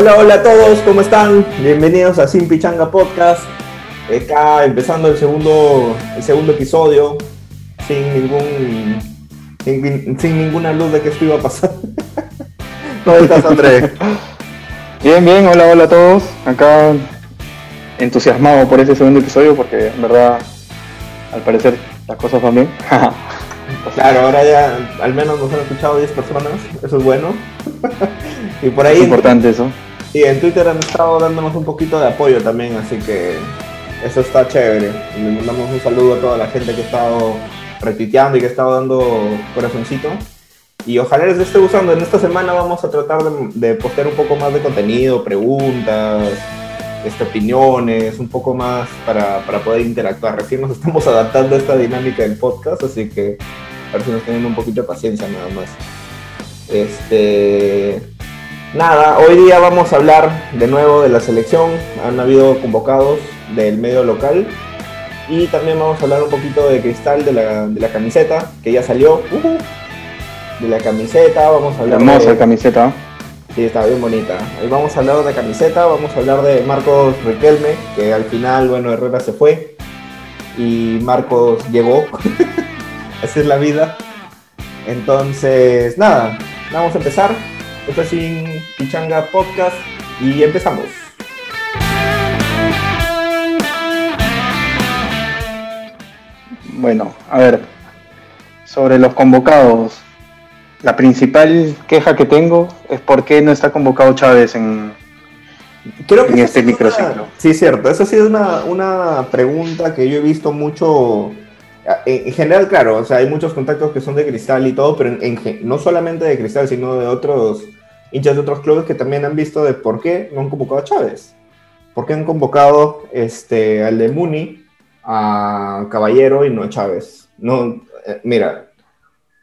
Hola, hola a todos, ¿cómo están? Bienvenidos a Sin Pichanga Podcast. Acá empezando el segundo, el segundo episodio, sin ningún sin, sin ninguna luz de que esto iba a pasar. ¿Cómo estás, André? Bien, bien, hola, hola a todos. Acá entusiasmado por ese segundo episodio porque en verdad, al parecer, las cosas van bien. Claro, ahora ya al menos nos han escuchado 10 personas, eso es bueno. y por ahí. Es importante eso. Y en Twitter han estado dándonos un poquito de apoyo también, así que eso está chévere. Le mandamos un saludo a toda la gente que ha estado retuiteando y que ha estado dando corazoncito. Y ojalá les esté gustando. En esta semana vamos a tratar de, de postear un poco más de contenido, preguntas, este, opiniones, un poco más para, para, poder interactuar. Recién nos estamos adaptando a esta dinámica del podcast, así que a ver si nos tienen un poquito de paciencia nada más. Este, nada, hoy día vamos a hablar de nuevo de la selección. Han habido convocados del medio local. Y también vamos a hablar un poquito de cristal de la, de la camiseta, que ya salió. Uh -huh. De la camiseta, vamos a hablar Hermosa de... camiseta. Sí, está bien bonita. Hoy vamos a hablar de camiseta, vamos a hablar de Marcos Riquelme, que al final, bueno, Herrera se fue y Marcos llegó. Así es la vida. Entonces, nada, vamos a empezar. Esto es Sin Pichanga Podcast y empezamos. Bueno, a ver, sobre los convocados, la principal queja que tengo es por qué no está convocado Chávez en, Creo que en este microciclo. Sí, cierto. Esa sí es una, una, pregunta que yo he visto mucho. En, en, general, claro, o sea, hay muchos contactos que son de cristal y todo, pero en, en, no solamente de cristal, sino de otros hinchas de otros clubes que también han visto de por qué no han convocado a Chávez. ¿Por qué han convocado este, al de Muni, a Caballero y no a Chávez? No, eh, mira,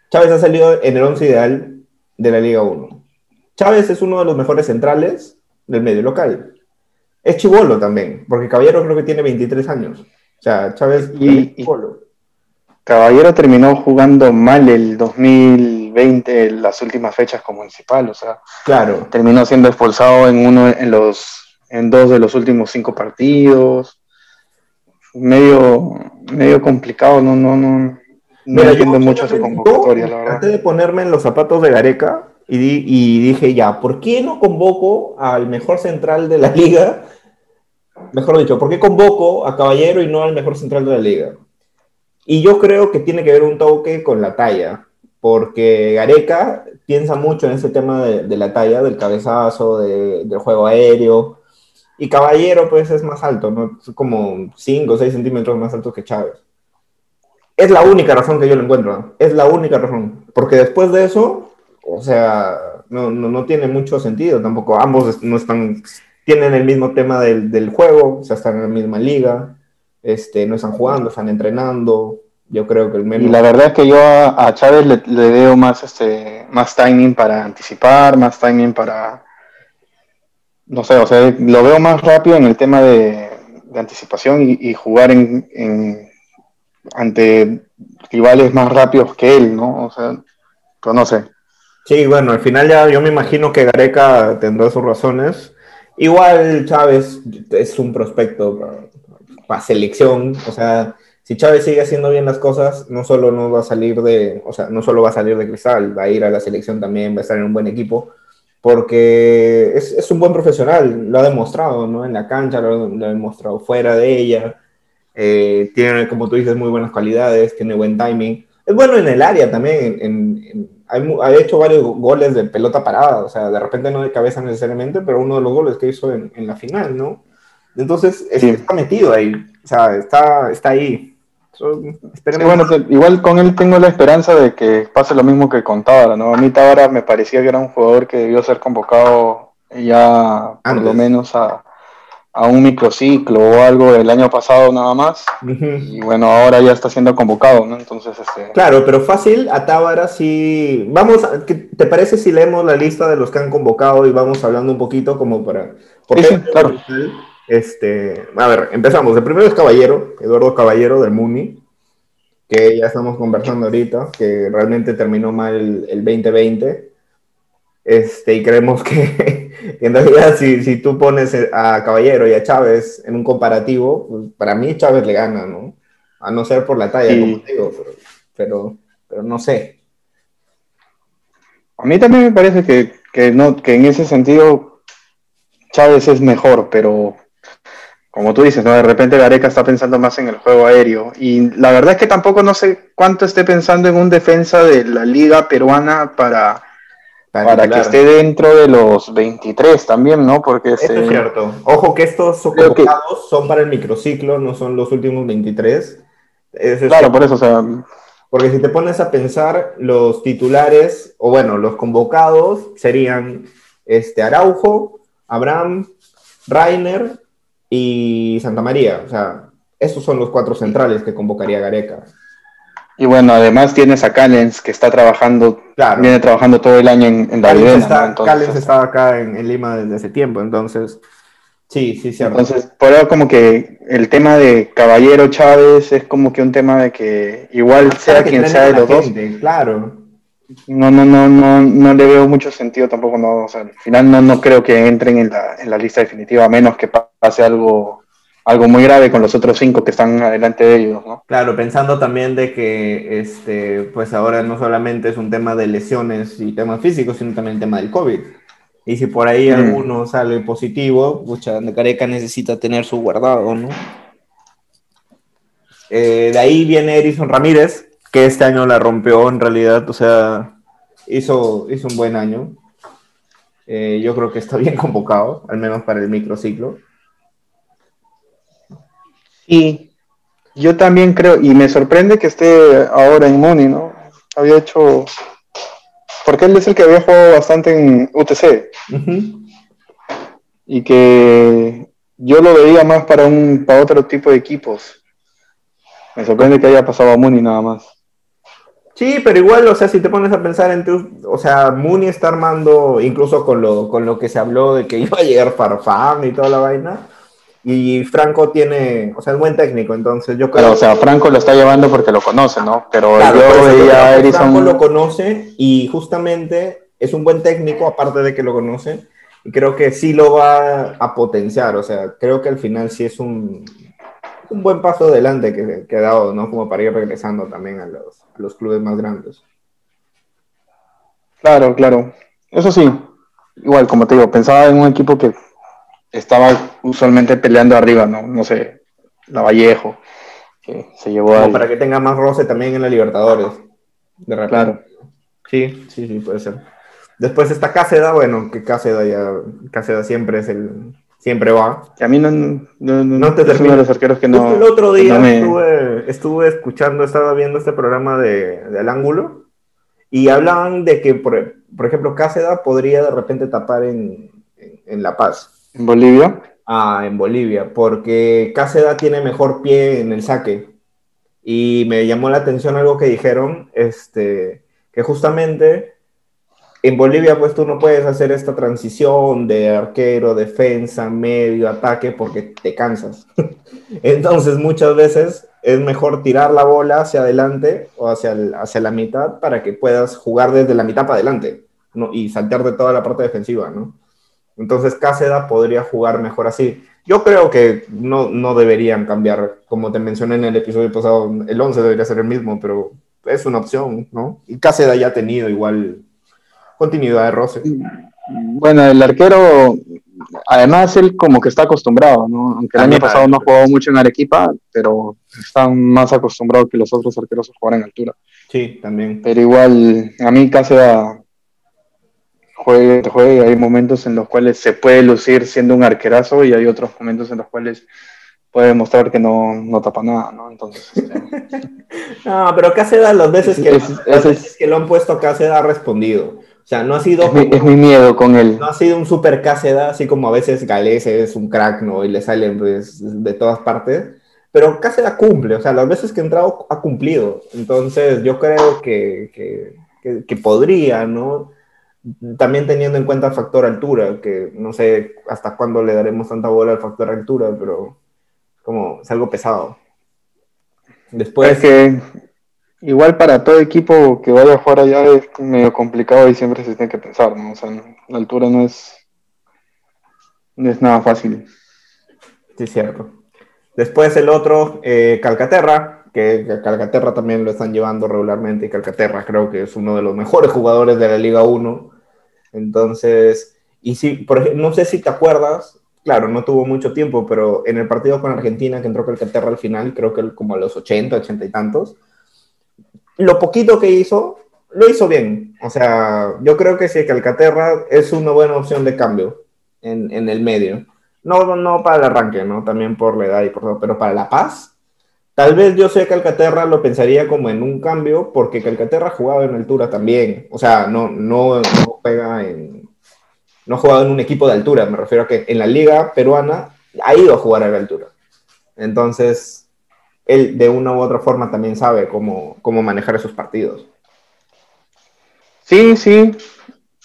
Chávez ha salido en el 11 ideal de la Liga 1. Chávez es uno de los mejores centrales del medio local. Es chivolo también, porque Caballero creo que tiene 23 años. O sea, Chávez y, y Caballero terminó jugando mal el 2020, las últimas fechas como municipal, o sea, claro. terminó siendo expulsado en uno en los en dos de los últimos cinco partidos. Medio medio complicado, no no no no Mira, entiendo mucho su convocatoria, la verdad. Traté de ponerme en los zapatos de Gareca y, di, y, dije, ya, ¿por qué no convoco al mejor central de la liga? Mejor dicho, ¿por qué convoco a Caballero y no al mejor central de la liga? Y yo creo que tiene que ver un toque con la talla, porque Gareca piensa mucho en ese tema de, de la talla, del cabezazo, de, del juego aéreo, y Caballero pues es más alto, ¿no? Es como 5 o 6 centímetros más alto que Chávez. Es la única razón que yo lo encuentro, ¿no? es la única razón, porque después de eso, o sea, no, no, no, tiene mucho sentido tampoco. Ambos no están, tienen el mismo tema del, del, juego, o sea, están en la misma liga, este, no están jugando, están entrenando. Yo creo que el menos... Y la verdad es que yo a, a Chávez le, le, veo más, este, más timing para anticipar, más timing para, no sé, o sea, lo veo más rápido en el tema de, de anticipación y, y jugar en, en, ante rivales más rápidos que él, ¿no? O sea, pero no sé. Sí, bueno, al final ya yo me imagino que Gareca tendrá sus razones. Igual Chávez es un prospecto para, para, selección, o sea, si Chávez sigue haciendo bien las cosas, no solo no va a salir de, o sea, no solo va a salir de cristal, va a ir a la selección también, va a estar en un buen equipo, porque es, es un buen profesional, lo ha demostrado, ¿no? En la cancha, lo, lo ha demostrado fuera de ella, eh, tiene, como tú dices, muy buenas cualidades, tiene buen timing, es bueno en el área también, en, en ha hecho varios goles de pelota parada, o sea, de repente no de cabeza necesariamente, pero uno de los goles que hizo en, en la final, ¿no? Entonces, sí. está metido ahí, o sea, está, está ahí. So, sí, bueno, igual con él tengo la esperanza de que pase lo mismo que con Tábara, ¿no? A mí Tábara me parecía que era un jugador que debió ser convocado ya por lo menos a, a un microciclo o algo del año pasado nada más. Uh -huh. Y bueno, ahora ya está siendo convocado, ¿no? Entonces, este... Claro, pero fácil, a Tábara sí. Vamos, a, ¿te parece si leemos la lista de los que han convocado y vamos hablando un poquito como para. Sí, sí, claro. Este, a ver, empezamos. El primero es Caballero, Eduardo Caballero del Muni, que ya estamos conversando ahorita, que realmente terminó mal el, el 2020. Este, y creemos que en realidad, si, si tú pones a Caballero y a Chávez en un comparativo, pues para mí Chávez le gana, ¿no? A no ser por la talla, como te digo, pero, pero, no sé. A mí también me parece que, que, no, que en ese sentido Chávez es mejor, pero como tú dices, ¿no? De repente Gareca está pensando más en el juego aéreo. Y la verdad es que tampoco no sé cuánto esté pensando en un defensa de la liga peruana para, para, que esté dentro de los 23 también, ¿no? Porque es cierto. Ojo que estos son convocados son para el microciclo, no son los últimos 23. claro, por eso, o sea... Porque si te pones a pensar, los titulares, o bueno, los convocados serían este, Araujo, Abraham, Rainer, y Santa María. O sea, esos son los cuatro centrales que convocaría Gareca. Y bueno, además tienes a Callens que está trabajando, viene trabajando todo el año en, en Callens, está, Callens estaba acá en, Lima desde hace tiempo, entonces, sí, sí, cierto. Entonces, por eso como que el tema de Caballero Chávez es como que un tema de que igual sea quien sea de los dos. Claro. No, no, no, no, no le veo mucho sentido tampoco, no, o sea, al final no, no creo que entren en la, en la lista definitiva, a menos que pase algo, algo muy grave con los otros cinco que están adelante de ellos, ¿no? Claro, pensando también de que este, pues ahora no solamente es un tema de lesiones y temas físicos, sino también el tema del COVID. Y si por ahí mm. alguno sale positivo, pucha, de Careca necesita tener su guardado, ¿no? Eh, de ahí viene Erison Ramírez, que este año la rompió en realidad, o sea, hizo, hizo un buen año. Eh, yo creo que está bien convocado, al menos para el microciclo. Y yo también creo, y me sorprende que esté ahora en Muni, ¿no? Había hecho. Porque él es el que había jugado bastante en UTC. Y que yo lo veía más para un para otro tipo de equipos. Me sorprende que haya pasado a Muni nada más. Sí, pero igual, o sea, si te pones a pensar en tu, o sea, Muni está armando, incluso con lo, con lo que se habló de que iba a llegar Farfán y toda la vaina, y Franco tiene, o sea, es buen técnico, entonces yo creo. Pero, o sea, Franco lo está llevando porque lo conoce, ¿no? Pero yo veía a Franco lo conoce y justamente es un buen técnico, aparte de que lo conoce, y creo que sí lo va a potenciar, o sea, creo que al final sí es un, un buen paso adelante que, que, ha dado, ¿no? Como para ir regresando también a los, a los clubes más grandes. Claro, claro. Eso sí, igual, como te digo, pensaba en un equipo que estaba usualmente peleando arriba, ¿no? No sé, la Vallejo, que se llevó Como para que tenga más roce también en la Libertadores. De repente. Claro. Sí, sí, sí, puede ser. Después está Cáceda, bueno, que Cáceda ya, Cáceda siempre es el, siempre va. Que a mí no, no, te termina. los arqueros que no. el otro día estuve, estuve, escuchando, estaba viendo este programa de, de Al Ángulo y hablaban de que, por, por ejemplo, Cáceda podría de repente tapar en, en La Paz. ¿En Bolivia? Ah, en Bolivia, porque Cáceda tiene mejor pie en el saque. Y me llamó la atención algo que dijeron, este, que justamente en Bolivia pues tú no puedes hacer esta transición de arquero, defensa, medio, ataque, porque te cansas. Entonces muchas veces es mejor tirar la bola hacia adelante o hacia, hacia la mitad para que puedas jugar desde la mitad para adelante ¿no? y saltar de toda la parte defensiva, ¿no? Entonces Cáceda podría jugar mejor así. Yo creo que no, no deberían cambiar, como te mencioné en el episodio pasado, el 11 debería ser el mismo, pero es una opción, ¿no? Y Cáceda ya ha tenido igual continuidad de roce. Bueno, el arquero, además él como que está acostumbrado, ¿no? Aunque el año pasado no ha jugado mucho en Arequipa, pero está más acostumbrado que los otros arqueros a jugar en altura. Sí, también. Pero igual, a mí Cáceda juegue, juegue, hay momentos en los cuales se puede lucir siendo un arquerazo y hay otros momentos en los cuales puede demostrar que no, no tapa nada, ¿no? Entonces. Este, no, pero Cáceres las veces que, que lo han puesto Cáceres ha respondido. O sea, no ha sido. Es, mi, miedo con él. No ha sido un super Cáceres, así como a veces Gales es un crack, ¿no? Y le salen pues, de todas partes. Pero Cáceres cumple, o sea, las veces que ha entrado ha cumplido. Entonces, yo creo que, que, que, que podría, ¿no? También teniendo en cuenta el factor altura, que no sé hasta cuándo le daremos tanta bola al factor altura, pero como es algo pesado. Después... Es que igual para todo equipo que vaya a jugar allá es medio complicado y siempre se tiene que pensar, ¿no? O sea, la altura no es, No es nada fácil. Sí, cierto. Después el otro, eh, Calcaterra, que Calcaterra también lo están llevando regularmente y Calcaterra creo que es uno de los mejores jugadores de la Liga 1. Entonces, y sí, por no sé si te acuerdas, claro, no tuvo mucho tiempo, pero en el partido con Argentina que entró Calcaterra al final, creo que como a los 80, 80 y tantos, lo poquito que hizo, lo hizo bien. O sea, yo creo que sí, Calcaterra es una buena opción de cambio en, en el medio. No, no para el arranque, ¿no? También por la edad y por todo, pero para la paz, Tal vez yo sé que Calcaterra lo pensaría como en un cambio, porque Calcaterra ha jugado en altura también. O sea, no, no, no juega en. No ha jugado en un equipo de altura. Me refiero a que en la liga peruana ha ido a jugar a la altura. Entonces, él de una u otra forma también sabe cómo, cómo manejar esos partidos. Sí, sí.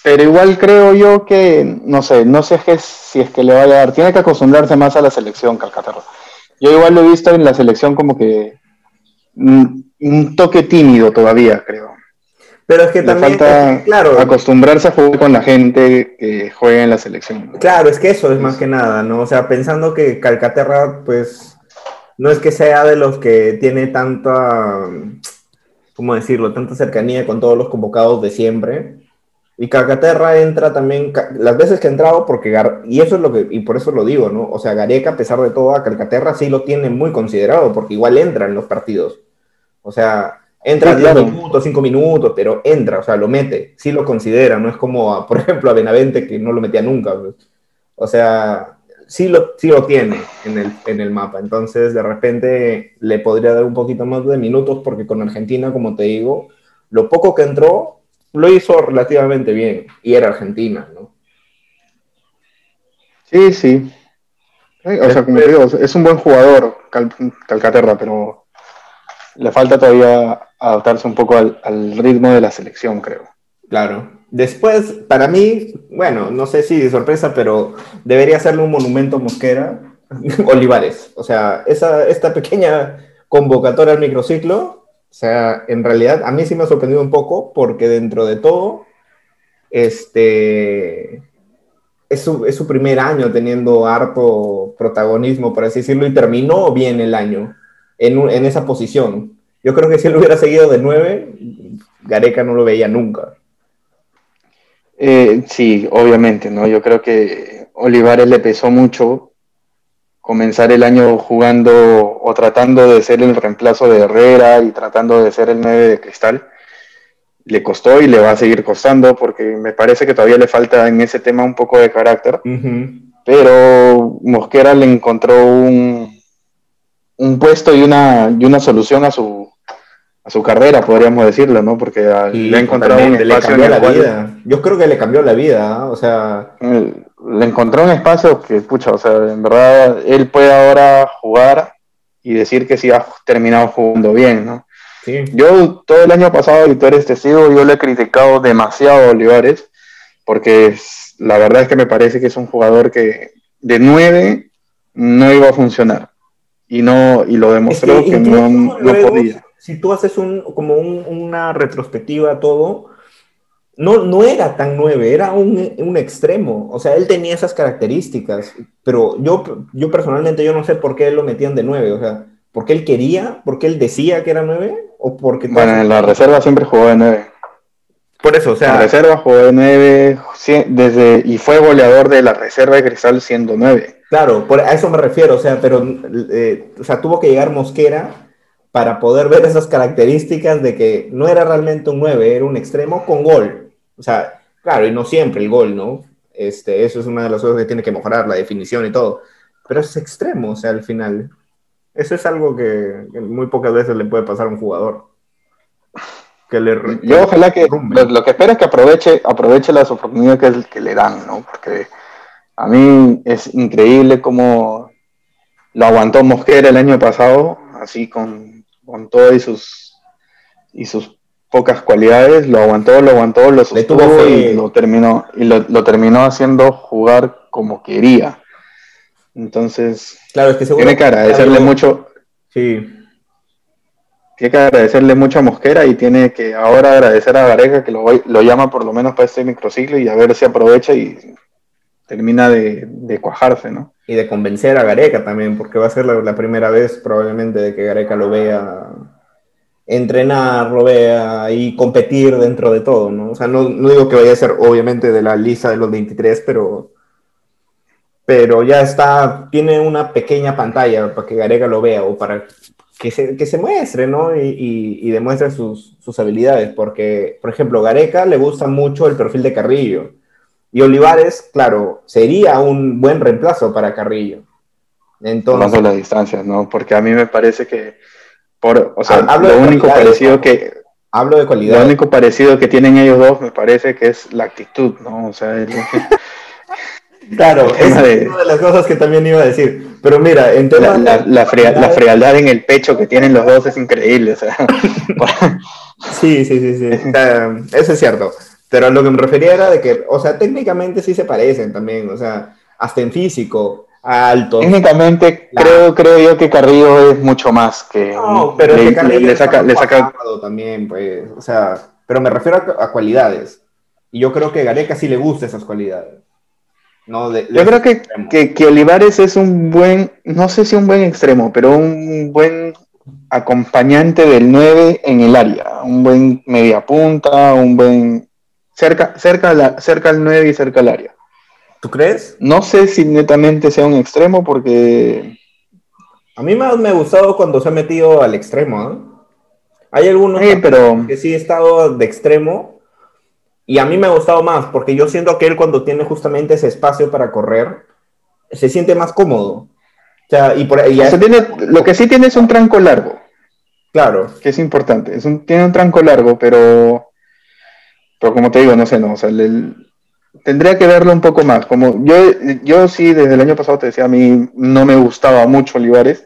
Pero igual creo yo que, no sé, no sé si es que le va a dar. Tiene que acostumbrarse más a la selección Calcaterra. Yo igual lo he visto en la selección como que un, toque tímido todavía, creo. Pero es que también, falta claro, acostumbrarse a jugar con la gente que juega en la selección. Claro, es que eso es más que nada, ¿no? O sea, pensando que Calcaterra, pues, no es que sea de los que tiene tanta, ¿cómo decirlo?, tanta cercanía con todos los convocados de siempre. Y Calcaterra entra también, las veces que ha entrado, porque, y eso es lo que, y por eso lo digo, ¿no? O sea, Gareca, a pesar de todo, a Calcaterra sí lo tiene muy considerado, porque igual entra en los partidos. O sea, entra 10 minutos, 5 minutos, pero entra, o sea, lo mete, sí lo considera, no es como, por ejemplo, a Benavente que no lo metía nunca. Pues. O sea, sí lo, sí lo tiene en el, en el mapa. Entonces, de repente, le podría dar un poquito más de minutos, porque con Argentina, como te digo, lo poco que entró, lo hizo relativamente bien y era Argentina, ¿no? Sí, sí. O sea, como te digo, es un buen jugador Calcaterra, pero le falta todavía adaptarse un poco al, ritmo de la selección, creo. Claro. Después, para mí, bueno, no sé si de sorpresa, pero debería hacerle un monumento Mosquera, Olivares. O sea, esa, esta pequeña convocatoria al microciclo o sea, en realidad a mí sí me ha sorprendido un poco porque dentro de todo, este, es su, primer año teniendo harto protagonismo, por así decirlo, y terminó bien el año en, en esa posición. Yo creo que si él hubiera seguido de nueve, Gareca no lo veía nunca. Eh, sí, obviamente, ¿no? Yo creo que Olivares le pesó mucho comenzar el año jugando o tratando de ser el reemplazo de Herrera y tratando de ser el 9 de Cristal. Le costó y le va a seguir costando porque me parece que todavía le falta en ese tema un poco de carácter. Pero Mosquera le encontró un, un puesto y una, y una solución a su, a su carrera, podríamos decirlo, ¿no? Porque le ha encontrado un espacio la vida. Yo creo que le cambió la vida, o sea... Le encontró un espacio que, pucha, o sea, en verdad él puede ahora jugar y decir que sí ha terminado jugando bien, ¿no? Sí. Yo todo el año pasado, y tú eres testigo, yo le he criticado demasiado a Olivares, porque la verdad es que me parece que es un jugador que de nueve no iba a funcionar. Y no, y lo demostró que, no, no, podía. Si tú haces un, como una retrospectiva a todo, no, no era tan nueve, era un, un, extremo. O sea, él tenía esas características, pero yo, yo personalmente yo no sé por qué lo metían de nueve. O sea, ¿porque él quería? ¿Porque él decía que era nueve? ¿O porque bueno, en la reserva siempre jugó de nueve. Por eso, o sea... En la reserva jugó de nueve desde, y fue goleador de la reserva de Cristal siendo nueve. Claro, por, a eso me refiero, o sea, pero eh, o sea, tuvo que llegar Mosquera para poder ver esas características de que no era realmente un 9, era un extremo con gol. O sea, claro, y no siempre el gol, ¿no? Este, eso es una de las cosas que tiene que mejorar, la definición y todo. Pero es extremo, o sea, al final. Eso es algo que, muy pocas veces le puede pasar a un jugador. Que le, Yo ojalá que lo, que espero es que aproveche, aproveche las oportunidades que, que le dan, ¿no? Porque a mí es increíble cómo lo aguantó Mosquera el año pasado, así con con todo y sus, y sus pocas cualidades, lo aguantó, lo aguantó, lo sostuvo y lo terminó, y lo, terminó haciendo jugar como quería. Entonces, claro, es que tiene que agradecerle mucho. Sí. Tiene que agradecerle mucho a Mosquera y tiene que ahora agradecer a Gareca que lo, lo llama por lo menos para este microciclo y a ver si aprovecha y termina de, cuajarse, ¿no? Y de convencer a Gareca también, porque va a ser la, primera vez probablemente de que Gareca lo vea entrenar, lo vea y competir dentro de todo, ¿no? O sea, no, no digo que vaya a ser obviamente de la lista de los 23, pero pero ya está, tiene una pequeña pantalla para que Gareca lo vea o para que se, que se muestre, ¿no? Y, y, demuestre sus, sus, habilidades, porque, por ejemplo, Gareca le gusta mucho el perfil de Carrillo. Y Olivares, claro, sería un buen reemplazo para Carrillo. Entonces, de la distancia, ¿no? Porque a mí me parece que, por, o sea, hablo lo único parecido que... Hablo de calidad. Lo único parecido que tienen ellos dos me parece que es la actitud, ¿no? O sea, Claro, es una de las cosas que también iba a decir. Pero mira, en la, la, frialdad en el pecho que tienen los dos es increíble. O sea. sí, sí, sí, sí. eso es cierto. Pero lo que me refería era de que, o sea, técnicamente sí se parecen también, o sea, hasta en físico, alto. Técnicamente creo, creo yo que Carrillo es mucho más que... No, pero le, Carrillo le saca, le saca... también, pues, o sea, pero me refiero a, a cualidades. Y yo creo que Gareca sí le gusta esas cualidades. Yo creo que, que, Olivares es un buen, no sé si un buen extremo, pero un buen acompañante del 9 en el área, un buen media punta, un buen cerca, cerca, la, cerca al 9 y cerca al área. ¿Tú crees? No sé si netamente sea un extremo porque... A mí más me ha gustado cuando se ha metido al extremo. ¿eh? Hay algunos pero... que sí he estado de extremo y a mí me ha gustado más, porque yo siento que él cuando tiene justamente ese espacio para correr, se siente más cómodo. O sea, y por ahí... tiene, lo que sí tiene es un tranco largo. Claro. Que es importante. Es un, tiene un tranco largo, pero... Pero como te digo, no sé, no. O sea, tendría que verlo un poco más. Como yo, yo sí, desde el año pasado te decía, a mí no me gustaba mucho Olivares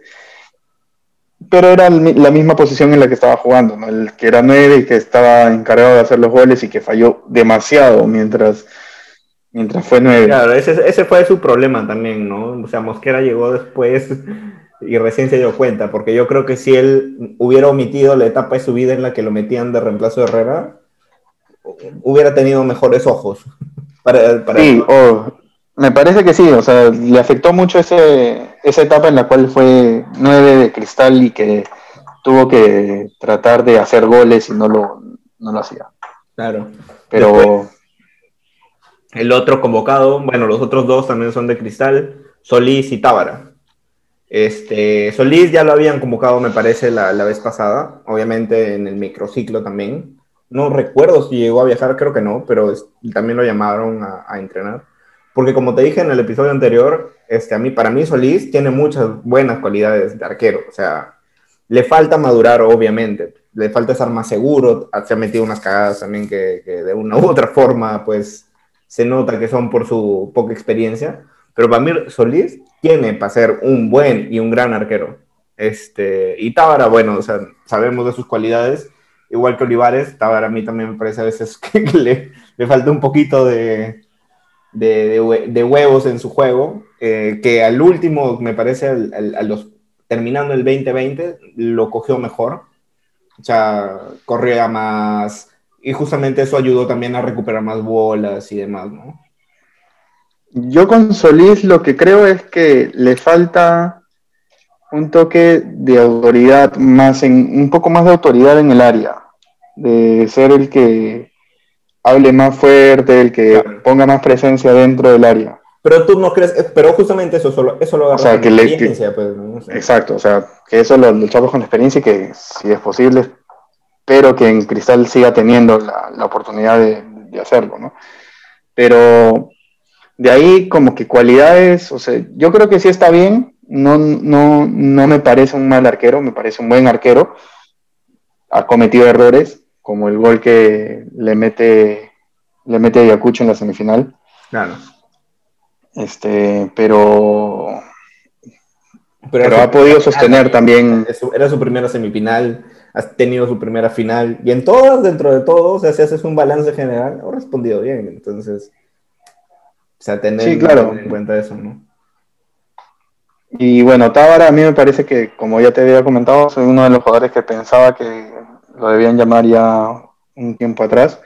pero era la misma posición en la que estaba jugando, ¿no? El que era nueve y que estaba encargado de hacer los goles y que falló demasiado mientras, mientras fue nueve. Claro, ese, ese fue su problema también, ¿no? O sea, Mosquera llegó después y recién se dio cuenta, porque yo creo que si él hubiera omitido la etapa de su vida en la que lo metían de reemplazo de Herrera, hubiera tenido mejores ojos. Para, sí, o me parece que sí, o sea, le afectó mucho ese, esa etapa en la cual fue nueve de cristal y que tuvo que tratar de hacer goles y no lo, no lo hacía. Claro. Pero. el otro convocado, bueno, los otros dos también son de cristal, Solís y Tábara. Este, Solís ya lo habían convocado, me parece, la, la vez pasada, obviamente en el microciclo también. No recuerdo si llegó a viajar, creo que no, pero también lo llamaron a, entrenar porque como te dije en el episodio anterior, este, a mí, para mí Solís tiene muchas buenas cualidades de arquero. O sea, le falta madurar, obviamente. Le falta estar más seguro. Se ha metido unas cagadas también que, de una u otra forma, pues, se nota que son por su poca experiencia. Pero para mí Solís tiene para ser un buen y un gran arquero. Este, y Tábara, bueno, o sea, sabemos de sus cualidades. Igual que Olivares, a mí también me parece a veces que le, le falta un poquito de, de, huevos en su juego, eh, que al último, me parece, a los, terminando el 2020, lo cogió mejor. O sea, corría más. Y justamente eso ayudó también a recuperar más bolas y demás, ¿no? Yo con Solís lo que creo es que le falta un toque de autoridad más en un poco más de autoridad en el área, de ser el que hable más fuerte, el que ponga más presencia dentro del área. Pero tú no crees, eh, pero justamente eso, solo, eso lo o sea, que experiencia, pues, Exacto, o sea, que eso lo luchamos con experiencia y que si es posible, pero que en Cristal siga teniendo la, la oportunidad de, de, hacerlo, ¿no? Pero de ahí como que cualidades, o sea, yo creo que sí está bien, no, no, no me parece un mal arquero, me parece un buen arquero, ha cometido errores, como el gol que le mete le mete a Ayacucho en la semifinal. Claro. Este, pero pero, ha podido sostener también. Era su primera semifinal, ha tenido su primera final, y en todas, dentro de todo, o sea, si haces un balance general, ha respondido bien. Entonces, o sea, tener en cuenta eso, ¿no? Y bueno, Tábara, a mí me parece que, como ya te había comentado, soy uno de los jugadores que pensaba que lo debían llamar ya un tiempo atrás.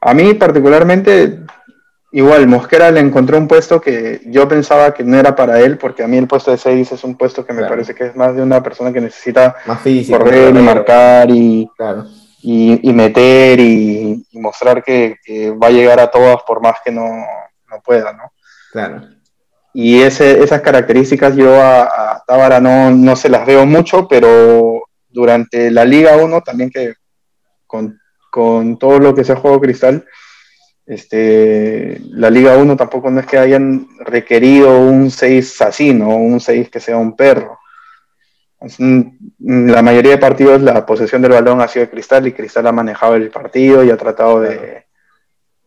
A mí particularmente igual, Mosquera le encontró un puesto que yo pensaba que no era para él, porque a mí el puesto de 6 es un puesto que me parece que es más de una persona que necesita más físico, correr y marcar y, y, meter y, mostrar que, va a llegar a todas por más que no, no pueda, ¿no? Claro. Y ese, esas características yo a, a Tábara no, no se las veo mucho, pero durante la Liga 1 también que con, con todo lo que se ha jugado Cristal, este, la Liga 1 tampoco no es que hayan requerido un 6 así, ¿no? Un 6 que sea un perro. La mayoría de partidos la posesión del balón ha sido de Cristal y Cristal ha manejado el partido y ha tratado de...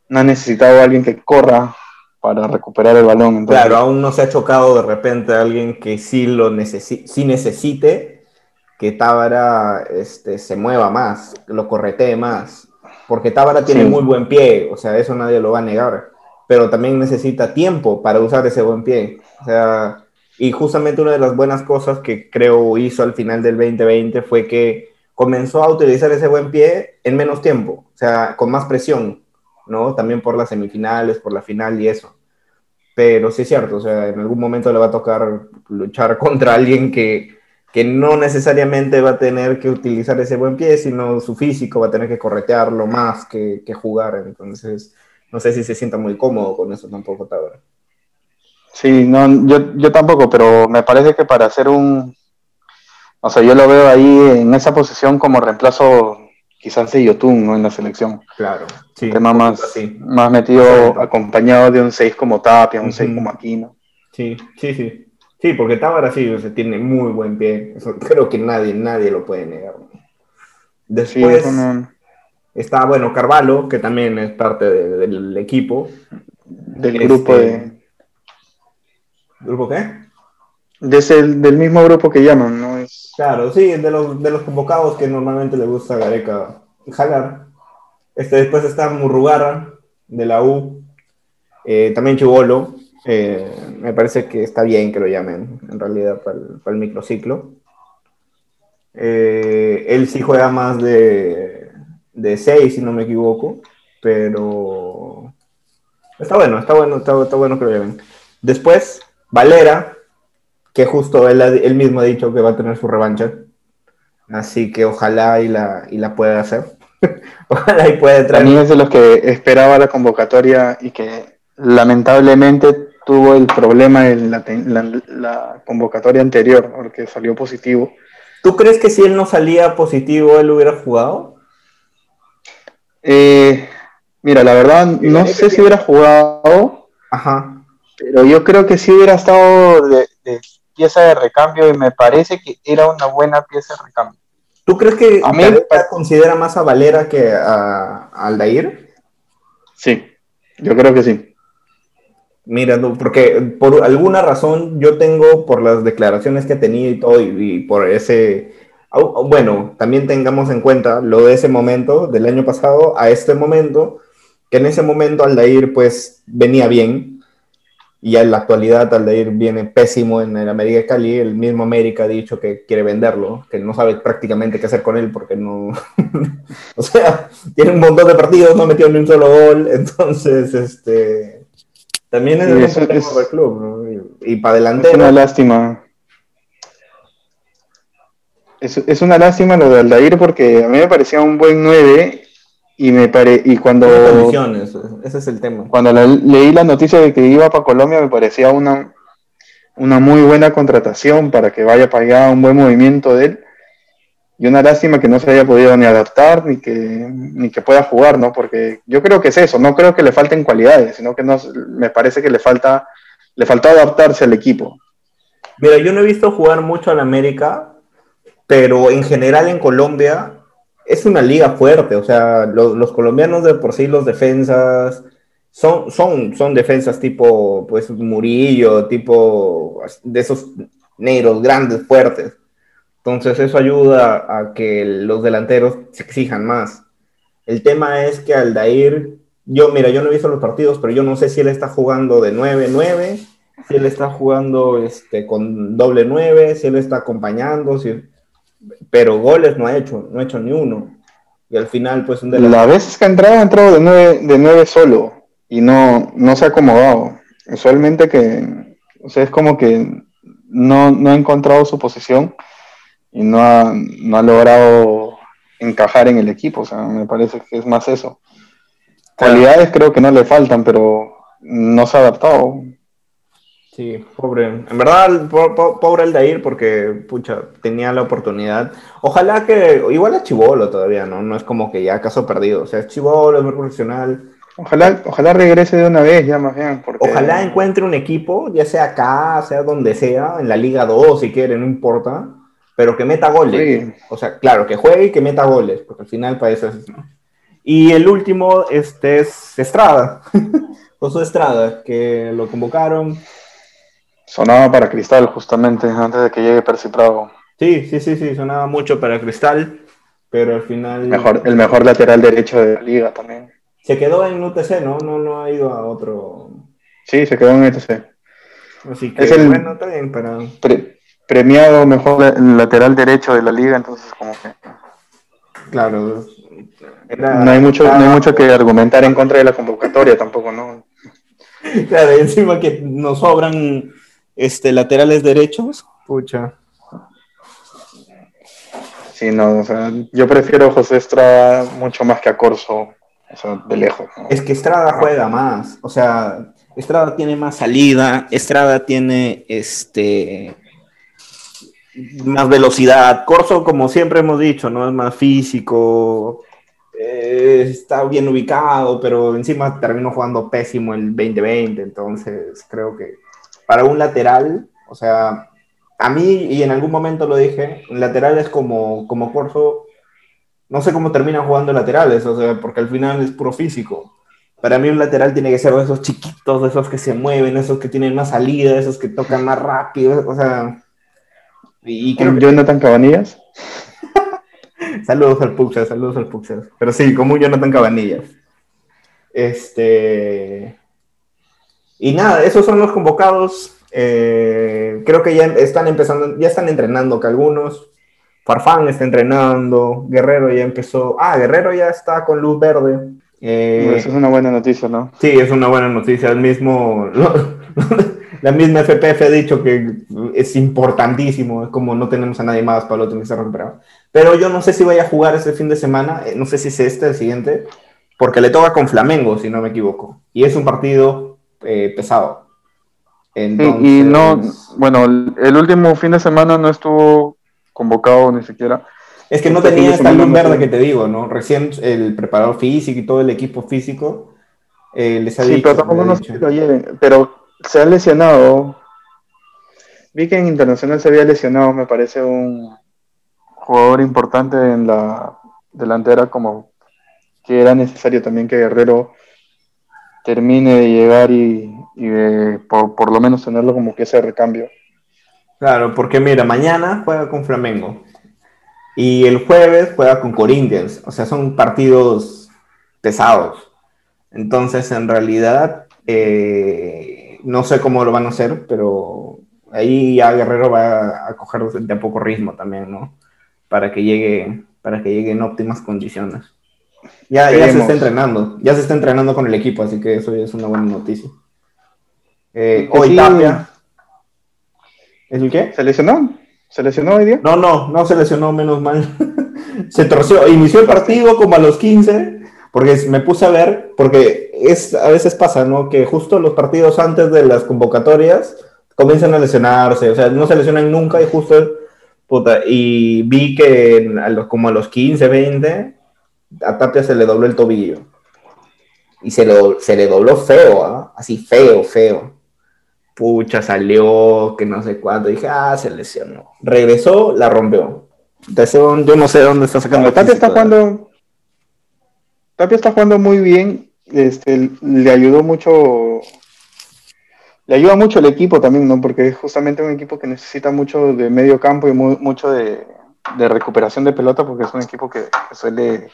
No ha necesitado a alguien que corra para recuperar el balón. Claro, aún no se ha chocado de repente a alguien que sí lo necesi sí necesite que Tábara este, se mueva más, lo corretee más porque Tábara tiene muy buen pie, o sea, eso nadie lo va a negar, pero también necesita tiempo para usar ese buen pie. O sea, y justamente una de las buenas cosas que creo hizo al final del 2020 fue que comenzó a utilizar ese buen pie en menos tiempo, o sea, con más presión, ¿no? También por las semifinales, por la final y eso. Pero sí es cierto, o sea, en algún momento le va a tocar luchar contra alguien que que no necesariamente va a tener que utilizar ese buen pie, sino su físico va a tener que corretearlo más que, jugar. Entonces, no sé si se sienta muy cómodo con eso tampoco, Tabra. Sí, no, yo, yo tampoco, pero me parece que para hacer un... O sea, yo lo veo ahí en esa posición como reemplazo quizás de Yotun, ¿no? En la selección. Claro, sí. tema más, más metido acompañado de un 6 como Tapia, un 6 como Aquino. Sí, sí, sí. Sí, porque Tábara sí, o tiene muy buen pie. creo que nadie, nadie lo puede negar. Después está, bueno, Carvalho, que también es parte del equipo. Del grupo este, de... ¿Grupo qué? Del mismo grupo que llaman, ¿no? Es... Claro, sí, de los, de los convocados que normalmente le gusta a Gareca jalar. Este, después está Murrugarra, de la U. Eh, también Chubolo, eh, me parece que está bien que lo llamen, en realidad, para el, microciclo. Eh, él sí juega más de, de 6, si no me equivoco, pero está bueno, está bueno, está, bueno que lo llamen. Después, Valera, que justo él, él, mismo ha dicho que va a tener su revancha, así que ojalá y la, y la pueda hacer. ojalá y pueda traer. También es de los que esperaba la convocatoria y que lamentablemente tuvo el problema en la, convocatoria anterior, porque salió positivo. ¿Tú crees que si él no salía positivo, él hubiera jugado? Eh, mira, la verdad, no sé si hubiera jugado. Ajá. Pero yo creo que sí hubiera estado de, pieza de recambio y me parece que era una buena pieza de recambio. ¿Tú crees que a mí considera más a Valera que a, a Aldair? Sí, yo creo que sí. Mira, porque por alguna razón yo tengo, por las declaraciones que he tenido y todo, y, por ese, bueno, también tengamos en cuenta lo de ese momento, del año pasado a este momento, que en ese momento Aldair pues venía bien, y en la actualidad Aldair viene pésimo en el América de Cali, el mismo América ha dicho que quiere venderlo, que no sabe prácticamente qué hacer con él porque no, o sea, tiene un montón de partidos, no metió ni un solo gol, entonces, este también es, el del club, ¿no? Y, para adelante. Es una lástima. Es, una lástima lo de Aldair porque a mí me parecía un buen 9 y me pare, y cuando ese es el tema. Cuando leí la noticia de que iba para Colombia me parecía una una muy buena contratación para que vaya para allá un buen movimiento de él y una lástima que no se haya podido ni adaptar ni que, ni que pueda jugar, ¿no? Porque yo creo que es eso, no creo que le falten cualidades, sino que no, me parece que le falta, le faltó adaptarse al equipo. Mira, yo no he visto jugar mucho al América, pero en general en Colombia es una liga fuerte, o sea, los, colombianos de por sí, los defensas, son, son, son defensas tipo, pues, Murillo, tipo, de esos negros grandes, fuertes entonces eso ayuda a que los delanteros se exijan más. El tema es que Aldair, yo mira, yo no he visto los partidos, pero yo no sé si él está jugando de 9-9, si él está jugando este, con doble 9, si él está acompañando, si... pero goles no ha hecho, no ha hecho ni uno. Y al final, pues un delantero... La vez que ha entrado, ha entrado de 9, de 9 solo. y no, no se ha acomodado. Usualmente que, o sea, es como que no, no ha encontrado su posición y no ha, no ha logrado encajar en el equipo. O sea, me parece que es más eso. Cualidades creo que no le faltan, pero no se ha adaptado. Sí, pobre. En verdad, pobre el de ir porque, pucha, tenía la oportunidad. Ojalá que, igual es chivolo todavía, ¿no? No es como que ya caso perdido. O sea, es chivolo, es muy profesional. Ojalá, ojalá regrese de una vez ya más bien. Ojalá encuentre un equipo, ya sea acá, sea donde sea, en la Liga 2 si quiere, no importa, pero que meta goles. O sea, claro, que juegue y que meta goles, porque al final para eso es... Y el último este es Estrada, José Estrada, que lo convocaron. Sonaba para Cristal justamente antes de que llegue Percy Prado. Sí, sí, sí, sí, sonaba mucho para Cristal, pero al final... Mejor, el mejor lateral derecho de la liga también. Se quedó en UTC, ¿no? No, no ha ido a otro... Sí, se quedó en UTC. Así que, es el bueno, está bien para... premiado mejor lateral derecho de la liga, entonces como que... Claro, no, hay mucho, no hay mucho que argumentar en contra de la convocatoria tampoco, ¿no? Claro, encima que nos sobran este, laterales derechos, pucha. Sí, no, o sea, yo prefiero a José Estrada mucho más que a Corso, o sea, de lejos. Es que Estrada juega más, o sea, Estrada tiene más salida, Estrada tiene este más velocidad, Corso, como siempre hemos dicho, no es más físico, eh, está bien ubicado, pero encima terminó jugando pésimo el 2020, entonces creo que para un lateral, o sea, a mí, y en algún momento lo dije, un lateral es como, como Corso, no sé cómo terminan jugando laterales, o sea, porque al final es puro físico. Para mí un lateral tiene que ser de esos chiquitos, de esos que se mueven, esos que tienen más salida, esos que tocan más rápido, o sea... Y, creo Jonathan Cabanillas? saludos al Puxas, saludos al Puxas. Pero sí, como un Jonathan Cabanillas. Este. Y nada, esos son los convocados. Eh, creo que ya están empezando, ya están entrenando que algunos. Farfán está entrenando, Guerrero ya empezó. Ah, Guerrero ya está con luz verde. Eh, Eso es una buena noticia, ¿no? Sí, es una buena noticia. El mismo, la misma FPF ha dicho que es importantísimo, es como no tenemos a nadie más, para lo que se recuperado. Pero yo no sé si vaya a jugar este fin de semana, eh, no sé si es este, el siguiente, porque le toca con Flamengo, si no me equivoco. Y es un partido eh, pesado. y no, bueno, el último fin de semana no estuvo convocado ni siquiera. Es que no este tenía esta luz verde que te digo, ¿no? Recién el preparador físico y todo el equipo físico eh, les ha sí, pero tampoco no lo lleven. Pero se ha lesionado. Vi que en Internacional se había lesionado, me parece un jugador importante en la delantera, como que era necesario también que Guerrero termine de llegar y, por, lo menos tenerlo como que ese recambio. Claro, porque mira, mañana juega con Flamengo y el jueves juega con Corinthians, o sea, son partidos pesados. Entonces, en realidad, eh, no sé cómo lo van a hacer, pero ahí ya Guerrero va a coger de a poco ritmo también, ¿no? Para que llegue, para que llegue en óptimas condiciones. Ya, ya se está entrenando, ya se está entrenando con el equipo, así que eso ya es una buena noticia. Eh, hoy Tapia. ¿Es el qué? ¿Se lesionó? ¿Se lesionó hoy día? No, no, no se lesionó, menos mal. se torció, inició el partido como a los 15, porque me puse a ver, porque es, a veces pasa, ¿no? Que justo los partidos antes de las convocatorias comienzan a lesionarse, o sea, no se lesionan nunca y justo, puta, y vi que como a los 15, 20, a Tapia se le dobló el tobillo. Y se, lo, se le dobló feo, ¿ah? así feo, feo. Pucha, salió, que no sé cuándo. Dije, ah, se lesionó. Regresó, la rompió. Entonces, yo no sé dónde está sacando. Tapia está jugando. Tapia está jugando muy bien. Este, le ayudó mucho. Le ayuda mucho el equipo también, ¿no? Porque es justamente un equipo que necesita mucho de medio campo y mucho de, de recuperación de pelota porque es un equipo que, suele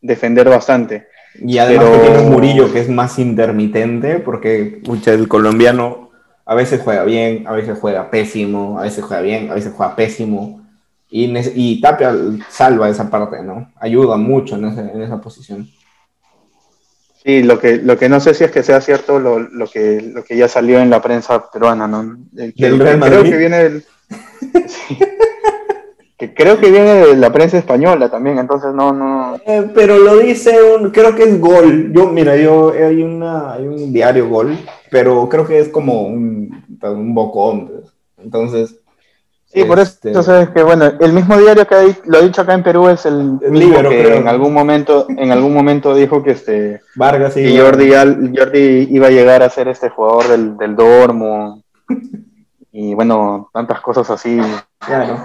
defender bastante. Y además tiene un Murillo que es más intermitente porque el colombiano a veces juega bien, a veces juega pésimo, a veces juega bien, a veces juega pésimo. Y, y Tapia salva esa parte, ¿no? Ayuda mucho en, esa posición. Sí, lo que, lo que no sé si es que sea cierto lo, lo, que, lo que ya salió en la prensa peruana, ¿no? El, ¿Del Real Madrid? Creo que viene del... que creo que viene de la prensa española también, entonces no, no. Eh, pero lo dice un, creo que es Gol. Yo, mira, yo hay una, hay un diario Gol, pero creo que es como un, un bocón. Pues. Entonces, Sí, por eso este, sabes que bueno, el mismo diario que lo ha dicho acá en Perú es el mismo que en algún momento, en algún momento dijo que este Vargas y Jordi, Jordi iba a llegar a ser este jugador del, del Dormo y bueno, tantas cosas así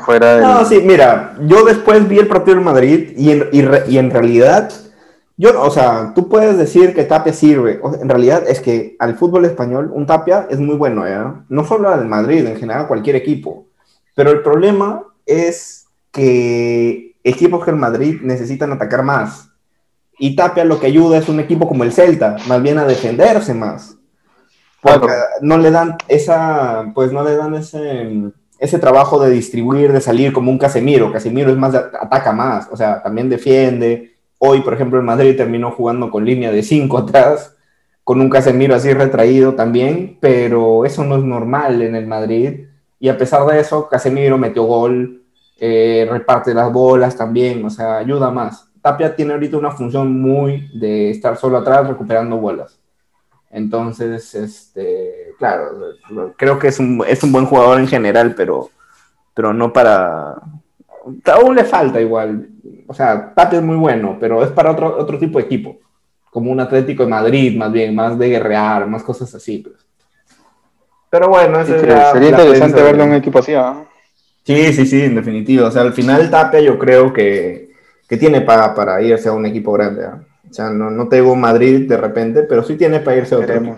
fuera. No, sí, mira, yo después vi el partido del Madrid y en, y, en realidad yo, o sea, tú puedes decir que Tapia sirve. en realidad es que al fútbol español un Tapia es muy bueno, ¿ya? No solo al Madrid, en general cualquier equipo. Pero el problema es que equipos que el Madrid necesitan atacar más. Y Tapia lo que ayuda es un equipo como el Celta, más bien a defenderse más. Porque no le dan esa, pues no le dan ese, ese trabajo de distribuir, de salir como un Casemiro. Casemiro es más, ataca más, o sea, también defiende. Hoy, por ejemplo, el Madrid terminó jugando con línea de 5 atrás, con un Casemiro así retraído también, pero eso no es normal en el Madrid y a pesar de eso, Casemiro metió gol, eh, reparte las bolas también, o sea, ayuda más. Tapia tiene ahorita una función muy de estar solo atrás recuperando bolas. Entonces, este, claro, creo que es un, es un buen jugador en general, pero, pero no para... Aún le falta igual. O sea, Tapia es muy bueno, pero es para otro, otro tipo de equipo. Como un Atlético de Madrid, más bien, más de guerrear, más cosas así. Pues. Pero bueno, sería interesante verlo en un equipo así, ¿ah? Sí, sí, sí, en definitiva. O sea, al final Tapia yo creo que, que tiene para, para irse a un equipo grande. ¿ah? O sea, no, no tengo Madrid de repente, pero sí tiene para irse a otro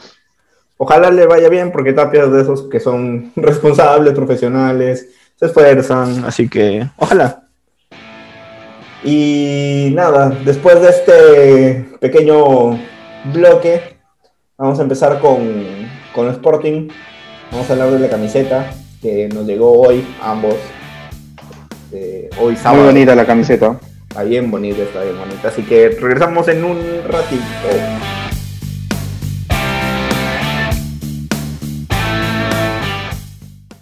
Ojalá le vaya bien, porque Tapia es de esos que son responsables, profesionales, se esfuerzan, así que ojalá. Y nada, después de este pequeño bloque, vamos a empezar con, con Sporting. Vamos a hablar de la camiseta que nos llegó hoy, ambos. Eh, hoy sábado. Muy bonita la camiseta. Está bien bonita, está bien bonita. Así que regresamos en un ratito.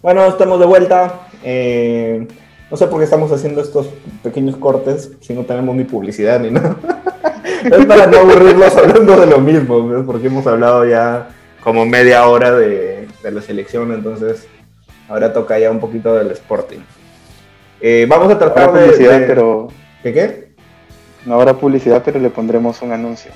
Bueno, estamos de vuelta. Eh, no sé por qué estamos haciendo estos pequeños cortes si no tenemos ni publicidad ni nada. es para no aburrirlos hablando de lo mismo, porque hemos hablado ya como media hora de, de la selección, entonces ahora toca ya un poquito del Sporting. Eh, vamos a tratar de, publicidad, pero... ¿Qué qué? No habrá publicidad, pero le pondremos un anuncio.